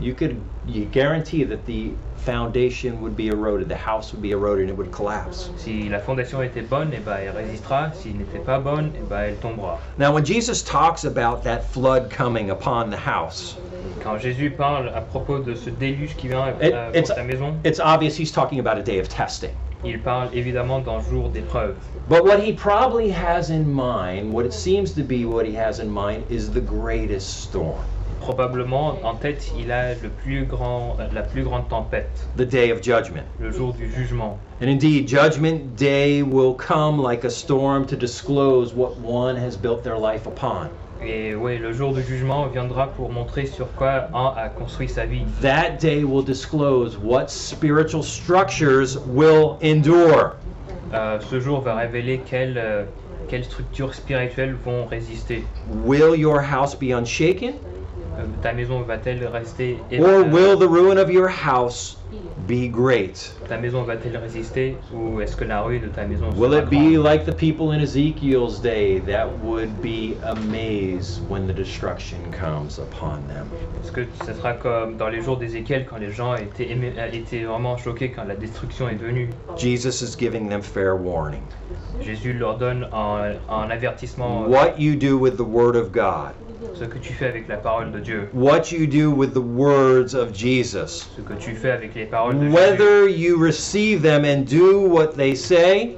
you could you guarantee that the foundation would be eroded, the house would be eroded, and it would collapse. Si la fondation était bonne, eh ben, elle résistera. S'il n'était pas bonne, eh ben, elle tombera. Now, when Jesus talks about that flood coming upon the house, Quand Jésus parle à propos de ce déluge qui vient It- it's- pour sa maison, it's obvious he's talking about a day of testing. Il parle évidemment d'un jour d'épreuve. But what he probably has in mind, what it seems to be what he has in mind, is the greatest storm, Probablement, en tête, il a le plus grand, euh, la plus grande tempête, the day of judgment. le jour du jugement. And indeed, Judgment Day will come like a storm to disclose what one has built their life upon. Et oui, le jour du jugement viendra pour montrer sur quoi un a construit sa vie. That day will disclose what spiritual structures will endure. Euh, ce jour va révéler quelles, euh, quelles structures spirituelles vont résister. Will your house be unshaken, Euh, ta maison va-t-elle rester or will the ruin of your house be great? ta maison va-t-elle résister ou est-ce que la ruine de ta maison Will it be like the people in Ezekiel's day that would be amazed when the destruction comes upon them? Est-ce que sera comme dans les jours d'Ézéchiel quand les gens étaient, euh, étaient vraiment choqués quand la destruction est venue Jesus is giving them fair warning. Jésus leur donne un, un avertissement euh, What you do with the Word of God, ce que tu fais avec la parole de Dieu, what you do with the words of Jesus, ce que tu fais avec les paroles de Jésus. whether you receive them and do what they say,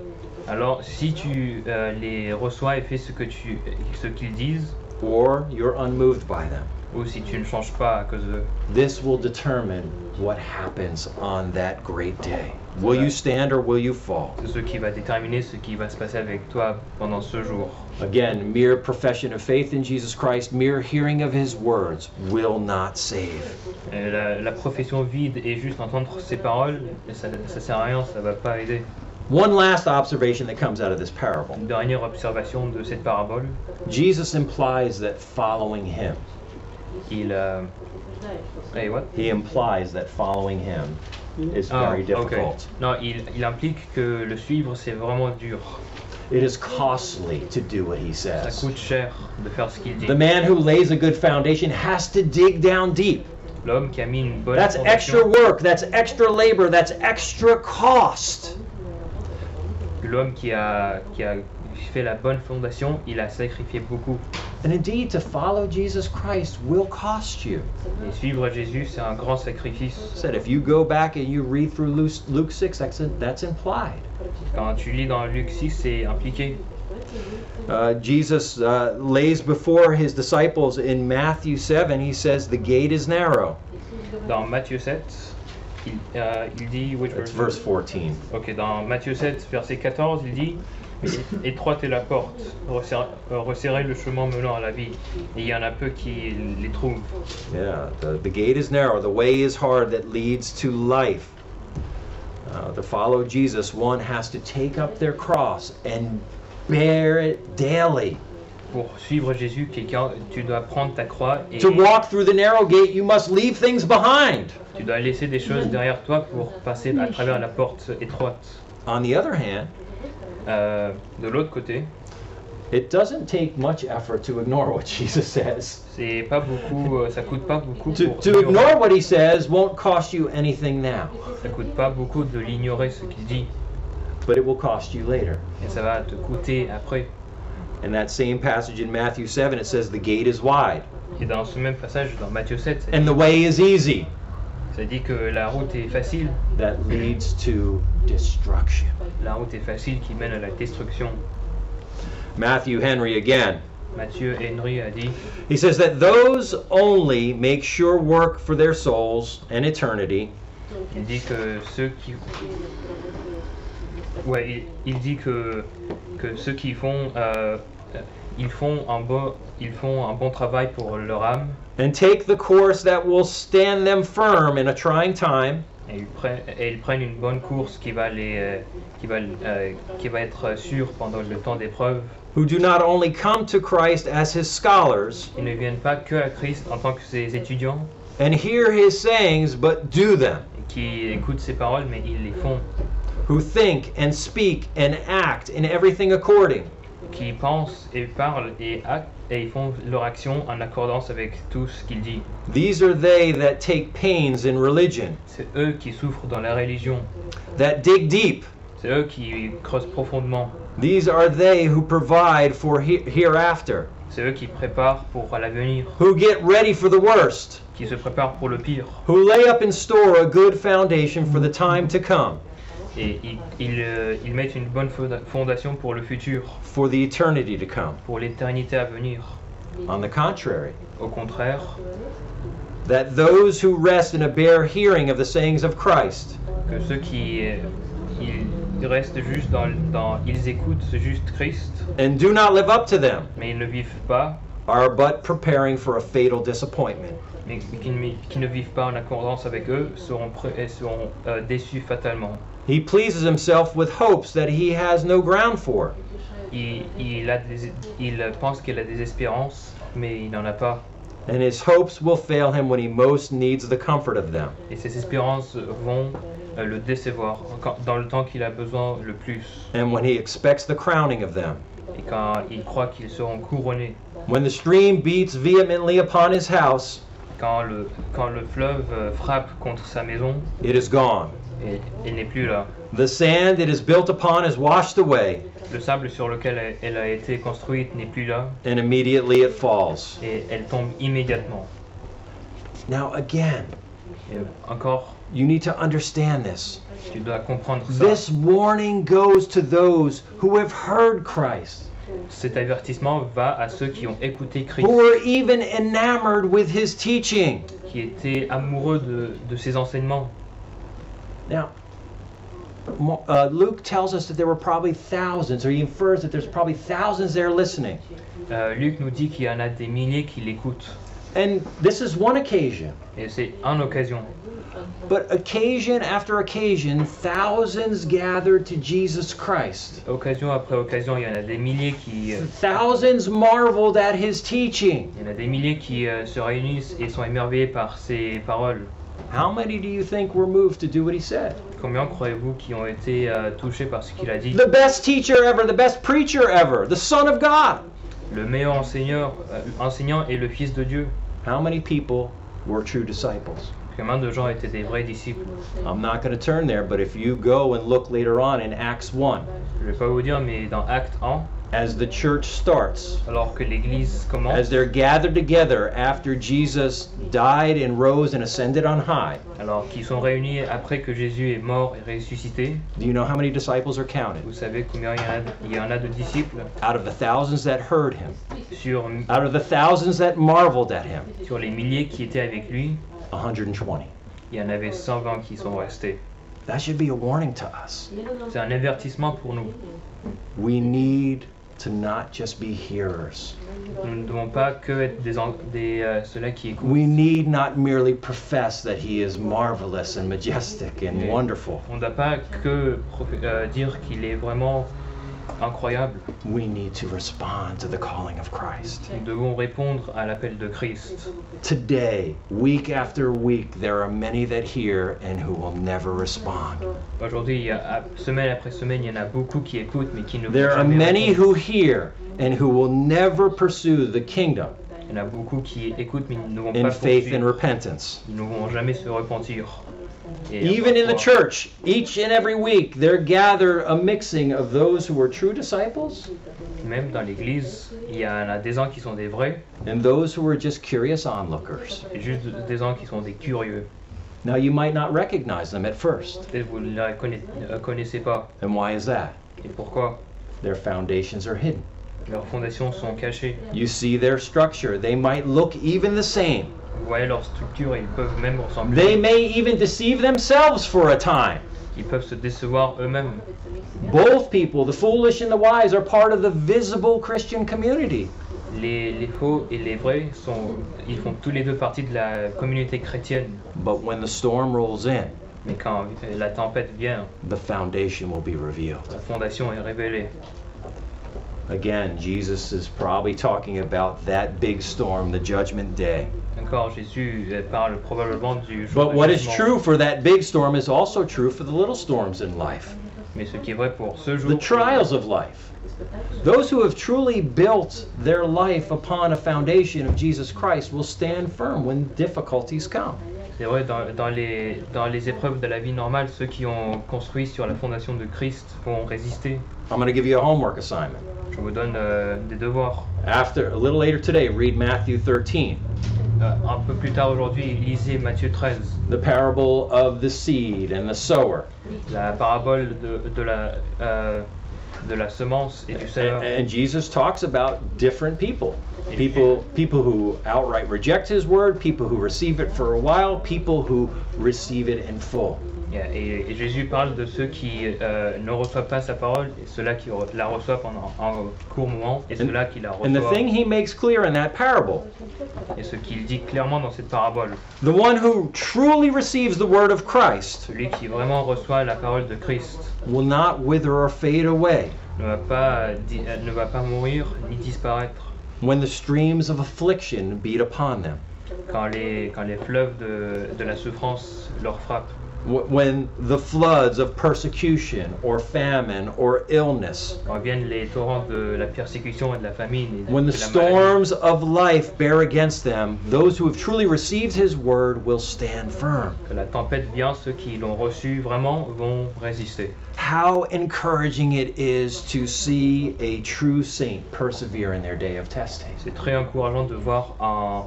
Alors si tu euh, les reçois et fais ce que tu ce qu'ils disent or you're unmoved by them. ou si tu ne changes pas à cause d'eux, This will determine what happens on that great day. Will you stand or will you fall? c'est ce qui va déterminer ce qui va se passer avec toi pendant ce jour. Again, mere profession of faith in Jesus Christ, mere hearing of his words will not save. Euh, la, la profession vide et juste entendre ces paroles, ça, ça sert à rien, ça va pas aider. One last observation that comes out of this parable Une dernière observation de cette parabole, Jesus implies that following him, il euh, hey, what? he implies that following him is Ah, very ok. difficult. Non, il, il implique que le suivre c'est vraiment dur. It is costly to do what he Ça says. coûte cher de faire ce qu'il dit. The man who lays a good foundation has to dig down deep. L'homme qui a mis une bonne That's fondation, extra work, that's extra labor, that's extra cost. l'homme qui a, qui a fait la bonne fondation, il a sacrifié beaucoup. And indeed, to follow Jesus Christ will cost you. Et suivre Jésus, c'est un grand sacrifice. Said if you go back and you read through Luke, Luke 6, that's, implied. Quand tu lis dans Luc 6, c'est impliqué. Uh, Jesus uh, lays before his disciples in Matthew 7, he says, The gate is narrow. Dans Matthieu 7, il, euh, il dit... Which verse? 14. Ok, dans Matthieu 7, verset 14, il dit Étroite est la porte, resserrez, euh, resserrez le chemin menant à la vie, et il y en a peu qui les trouvent. Yeah, the, the gate is narrow, the way is hard that leads to life. Uh, to follow Jesus, one has to take up their cross and bear it daily. Pour suivre Jésus, quelqu'un, tu dois prendre ta croix et To walk through the narrow gate, you must leave things behind. tu dois laisser des choses derrière toi pour passer à travers la porte étroite. On the other hand, Euh, de l'autre côté, it doesn't take much effort to ignore what Jesus says. c'est pas beaucoup, euh, ça coûte pas beaucoup To, pour to ignorer. ignore what he says won't cost you anything now, Ça coûte pas beaucoup de l'ignorer ce qu'il dit, but it will cost you later. et ça va te coûter après. In that same passage in Matthew 7, it says, The gate is wide Et dans ce même passage, dans Matthieu 7, ça and the way is easy. Ça dit que la route est facile, That leads to destruction. la route est facile qui mène à la destruction. Matthew Henry again. Matthieu Henry a dit He says that those only make sure work for their souls and eternity Il dit que ceux qui. Ouais, il, il dit que, que ceux qui font euh, euh, ils font un bon, ils font un bon travail pour leur âme. And take the course that will stand them firm in a trying time, et ils prennent, et ils prennent une bonne course qui va les, euh, qui va, euh, qui va être sûre pendant le temps d'épreuve. who do not only come to Christ as his scholars Ils ne viennent pas que à Christ en tant que ses étudiants. and hear his sayings, but do them, et qui écoutent ses paroles, mais ils les font, who think and speak and act in everything according. Qui pensent et parlent et actent et font leur action en accordance avec tout ce qu'il dit. These are they that take pains in religion, C'est eux qui souffrent dans la religion. that dig deep. C'est eux qui creusent profondément. These are they who provide for he- hereafter, C'est eux qui préparent pour l'avenir, who get ready for the worst, qui se préparent pour le pire. who lay up in store a good foundation for the time to come, Et ils, ils, euh, ils mettent une bonne fonda- fondation pour le futur, for the eternity to come. pour l'éternité à venir. On the contrary, Au contraire, that those who rest in a bare hearing of the sayings of Christ que ceux qui euh, ils restent juste dans, dans ils écoutent juste Christ, and do not live up to them mais ils ne vivent pas, are but preparing for a fatal disappointment. mais qui, ne- qui ne vivent pas en accordance avec eux seront, seront euh, déçus fatalement. He pleases himself with hopes that he has no ground for. Il, il, a des- il pense qu'il a des espérances, mais il n'en a pas. And his hopes will fail him when he most needs the comfort of them. Et ses espérances vont euh, le décevoir dans le temps qu'il a besoin le plus. And when he expects the crowning of them. Et quand il croit qu'ils seront couronnés. When the stream beats vehemently upon his house, Quand le, quand le fleuve euh, frappe contre sa maison, it is gone. Et il n'est plus là. The sand it is built upon is washed away, Le sable sur lequel elle- a été construite n'est plus là, and immediately it falls. et elle tombe immédiatement. Now, again, Et encore, you need to understand this. tu dois comprendre ça. This warning goes to those who have heard Christ, Cet avertissement va à ceux qui ont écouté Christ, who were even enamored with his teaching. qui étaient amoureux de, de ses enseignements. Now, uh, Luke tells us that there were probably thousands, or he infers that there's probably thousands there listening. Euh, Luc nous dit qu'il y en a des milliers qui l'écoutent. And this is one occasion. Et c'est une occasion. But occasion after occasion, thousands gathered to Jesus Christ. Occasion après occasion, il y en a des milliers qui, euh, Thousands marveled at his teaching. il y en a des milliers qui euh, se réunissent et sont émerveillés par ses paroles. How many do you think were moved to do what he said? Combien croyez-vous qui ont été euh, touchés par ce qu'il a dit? The best teacher ever, the best preacher ever, the Son of God. Le meilleur enseignant, euh, enseignant est le Fils de Dieu. How many people were true disciples? Combien de gens étaient des vrais disciples? I'm not going to turn there, but if you go and look later on in Acts 1, Je ne vais pas vous dire, mais dans Acte 1, as the church starts, alors que l'Église commence, as they're gathered together after Jesus died and rose and ascended on high, alors qu'ils sont réunis après que Jésus est mort et ressuscité, do you know how many disciples are counted? vous savez combien il y en a, il y en a de disciples Out of the thousands that heard him, sur, out of the thousands that marveled at him, sur les milliers qui étaient avec lui, 120. il y en avait 120 qui sont restés. That should be a warning to us. C'est un avertissement pour nous. We need to not just be hearers. Nous ne devons pas que être des, des euh, ceux-là qui écoutent. We need not merely profess that he is marvelous and majestic and wonderful. On ne doit pas que euh, dire qu'il est vraiment incroyable. We need to respond to the calling of Christ. Nous devons répondre à l'appel de Christ. Today, week after week, there are many that hear and who will never respond. Aujourd'hui, il y a, à- semaine après semaine, il y en a beaucoup qui écoutent mais qui ne There are many répondre. who hear and who will never pursue the kingdom Il y en a beaucoup qui écoutent mais ils ne vont in pas faith and repentance. Ils ne vont jamais se repentir. Even in the church, each and every week, there gather a mixing of those who are true disciples Même dans l'église, il y en a des gens qui sont des vrais and those who are just curious onlookers. et juste des gens qui sont des curieux. Now, you might not recognize them at first. Peut-être vous ne conna- euh, connaissez pas. And why is that? Et pourquoi Their foundations are hidden. Leurs fondations sont cachées. You see their structure. They might look even the same. Vous voyez leur structure, ils peuvent même They ressembler. may even deceive themselves for a time. ils peuvent se décevoir eux-mêmes. Both people, the foolish and the wise, are part of the visible Christian community. Les, les faux et les vrais sont, ils font tous les deux partie de la communauté chrétienne. But when the storm rolls in, Mais quand la tempête vient, the foundation will be revealed. la fondation est révélée. Again, Jesus is probably talking about that big storm, the judgment day. Encore, Jésus euh, parle probablement du jour But what is true for that big storm is also true for the little storms in life, Mais ce qui est vrai pour ce jour, the trials of life. Those who have truly built their life upon a foundation of Jesus Christ will stand firm when difficulties come. C'est vrai dans, dans les, dans les épreuves de la vie normale, ceux qui ont construit sur la fondation de Christ vont résister. I'm going to give you a homework assignment. Je vous donne euh, des devoirs. After a little later today, read Matthew 13, Euh, un peu plus tard aujourd'hui, lisez Matthieu 13, the parable of the seed and the sower. la parabole de, de la, euh, de la semence et du. And, and Jesus talks about different people. People people who outright reject his word, people who receive it for a while, people who receive it in full. Et, et Jésus parle de ceux qui euh, ne reçoivent pas sa parole, et ceux-là qui re- la reçoivent pendant un court moment, et ceux-là qui la reçoivent. And the thing he makes clear in that parable, Et ce qu'il dit clairement dans cette parabole, the one who truly receives the word of Christ celui qui vraiment reçoit la parole de Christ will not wither or fade away ne va pas, euh, ne va pas mourir ni disparaître when the streams of affliction beat upon them. quand les, quand les fleuves de, de la souffrance leur frappent. Wh- When the floods of persecution or famine or illness, Quand viennent les torrents de la persécution et de la famine when the storms of life bear against them, those who have truly received his word will stand firm. Que la tempête vient, ceux qui l'ont reçu vraiment vont résister. How encouraging it is to see a true saint persevere in their day of testing. C'est très encourageant de voir un,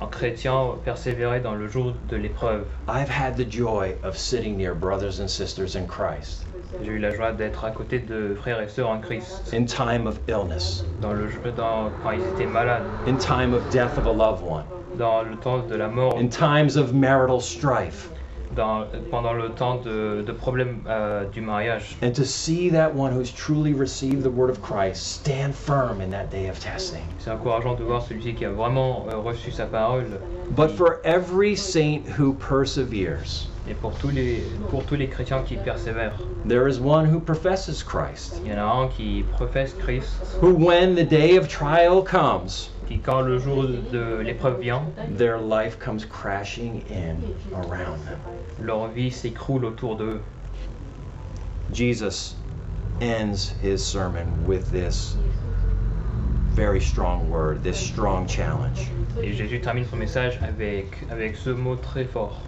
un chrétien persévérer dans le jour de l'épreuve. I've had the joy of sitting near brothers and sisters in Christ J'ai eu la joie d'être à côté de frères et sœurs en Christ in time of illness, dans le, dans, quand ils étaient malades, in time of death of a loved one, dans le temps de la mort, in times of marital strife. dans, pendant le temps de, de problèmes euh, du mariage. And to see that one who's truly received the word of Christ stand firm in that day of testing. C'est encourageant de voir celui qui a vraiment euh, reçu sa parole. But for every saint who perseveres, Et pour tous les, pour tous les chrétiens qui persévèrent, there is one who professes Christ, il y en a un qui professe Christ, who, when the day of trial comes, qui quand le jour de l'épreuve vient, their life comes crashing in around them. leur vie s'écroule autour d'eux. Jesus ends his sermon with this very strong word, this strong challenge. Et Jésus termine son message avec, avec ce mot très fort.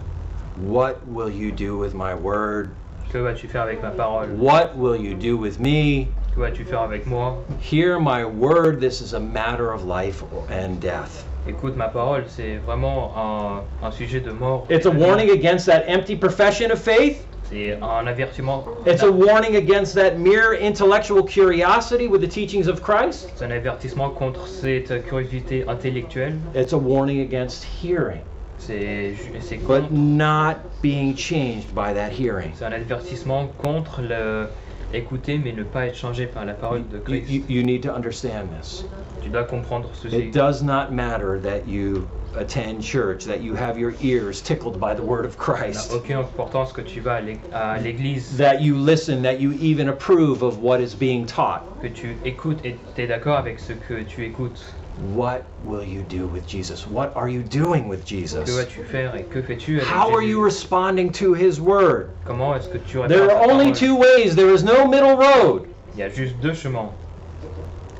What will you do with my word? Que vas-tu faire avec ma parole What will you do with me? Que vas-tu faire avec moi Hear my word. This is a matter of life and death. Écoute ma parole, c'est vraiment un, un sujet de mort. It's a warning against that empty profession of faith. C'est un avertissement. It's a warning against that mere intellectual curiosity with the teachings of Christ. C'est un avertissement contre cette curiosité intellectuelle. It's a warning against hearing, C'est but contre- not being changed by that hearing. c'est un avertissement contre le écouter mais ne pas être changé par la parole de You, Christ. you, you need to understand this. Tu dois comprendre ceci. It does not matter that you attend church, that you have your ears tickled by the word of Christ, aucune importance que tu vas à l'église, that you listen, that you even approve of what is being taught. que tu écoutes et tu es d'accord avec ce que tu écoutes. What will you do with Jesus? What are you doing with Que Jesus? vas-tu faire et que fais-tu How are you responding to his word? Comment est-ce que tu There are only two ways, there is no middle road. Il y a juste deux chemins.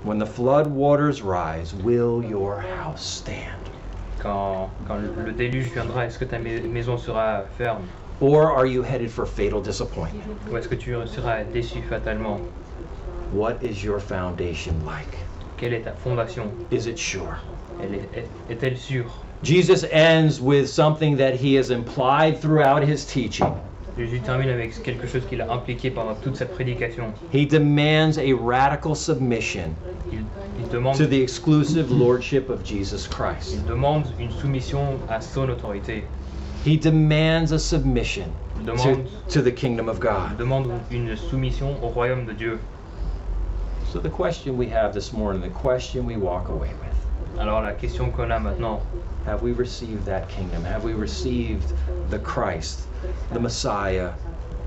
When the flood waters rise, will your house stand? Quand, quand le déluge viendra, est-ce que ta maison sera ferme Or are you headed for fatal disappointment? Ou est-ce que tu seras déçu fatalement What is your foundation like? Quelle est ta fondation? Is it sure? Elle est- est- Est-elle sûre? Jesus ends with something that he has implied throughout his teaching. Jésus termine avec quelque chose qu'il a impliqué pendant toute sa prédication. He demands a radical submission Il, il demande, to the exclusive lordship of Jesus Christ. il demande une soumission à son autorité. He demands a submission demande, to, to the kingdom of God. demande une soumission au royaume de Dieu. So, the question we have this morning, the question we walk away with Alors la question qu'on a maintenant, have we received that kingdom? Have we received the Christ, the Messiah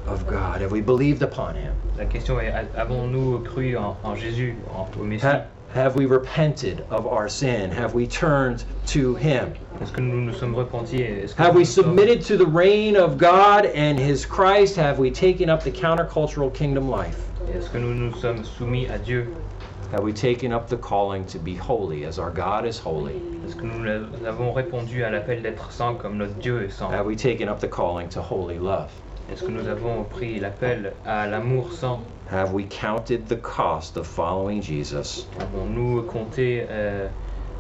of God? Have we believed upon him? la question est avons-nous cru en, en Jésus, en, au Messie Ha- have we repented of our sin? Have we turned to him? Est-ce que nous nous sommes repentis Est-ce que Have we nous sommes- submitted to the reign of God and his Christ? Have we taken up the countercultural kingdom life? Est-ce que nous nous sommes soumis à Dieu? Have we taken up the calling to be holy as our God is holy? Est-ce que nous avons répondu à l'appel d'être saint comme notre Dieu est saint? Have we taken up the calling to holy love? Est-ce que nous avons pris l'appel à l'amour saint? Have we counted the cost of following Jesus? Avons-nous compté euh,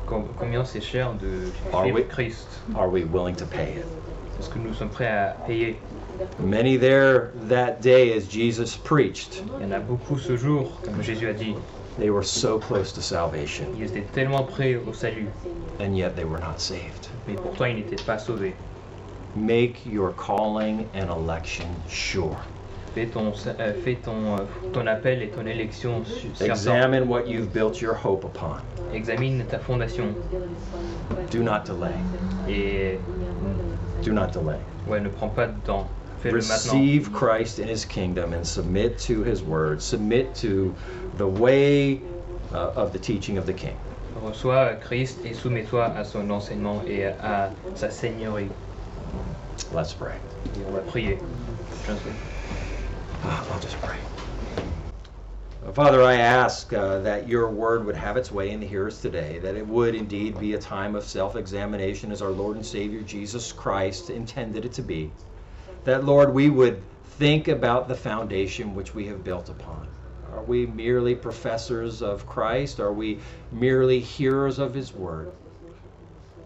com- combien c'est cher de Are suivre we- Christ? Are we willing to pay it? Est-ce que nous sommes prêts à payer? Many there that day as Jesus preached, Il y en a beaucoup ce jour, comme Jésus a dit. they were so close to salvation, Ils étaient tellement prêts au salut, and yet they were not saved. mais pourtant ils n'étaient pas sauvés. Make your calling and election sure. Fais ton, euh, fais ton, euh, ton appel et ton élection Examine what you've built your hope upon. Examine ta fondation Do not delay. et Do not delay. ouais, ne prends pas de temps. Receive Christ in his kingdom and submit to his word. Submit to the way uh, of the teaching of the king. Reçois Christ et soumets-toi à son enseignement et à sa seigneurie. Let's pray. Et on va prier. Ah, I'll just pray. Father, I ask uh, that your word would have its way in the hearers today, that it would indeed be a time of self examination as our Lord and Savior Jesus Christ intended it to be. That, Lord, we would think about the foundation which we have built upon. Are we merely professors of Christ? Are we merely hearers of his word?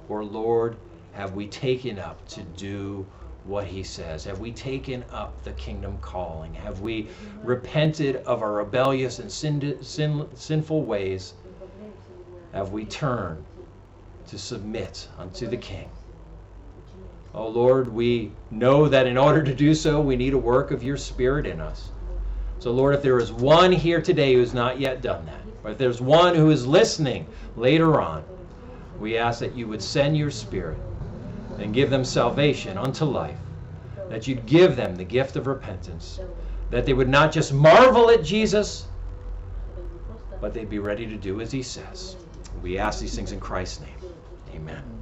Or, Lord, have we taken up to do what he says? Have we taken up the kingdom calling? Have we repented of our rebellious and sin, sin, sinful ways? Have we turned to submit unto the king? Oh Lord, we know that in order to do so, we need a work of your Spirit in us. So, Lord, if there is one here today who has not yet done that, or if there's one who is listening later on, we ask that you would send your Spirit and give them salvation unto life, that you'd give them the gift of repentance, that they would not just marvel at Jesus, but they'd be ready to do as he says. We ask these things in Christ's name. Amen.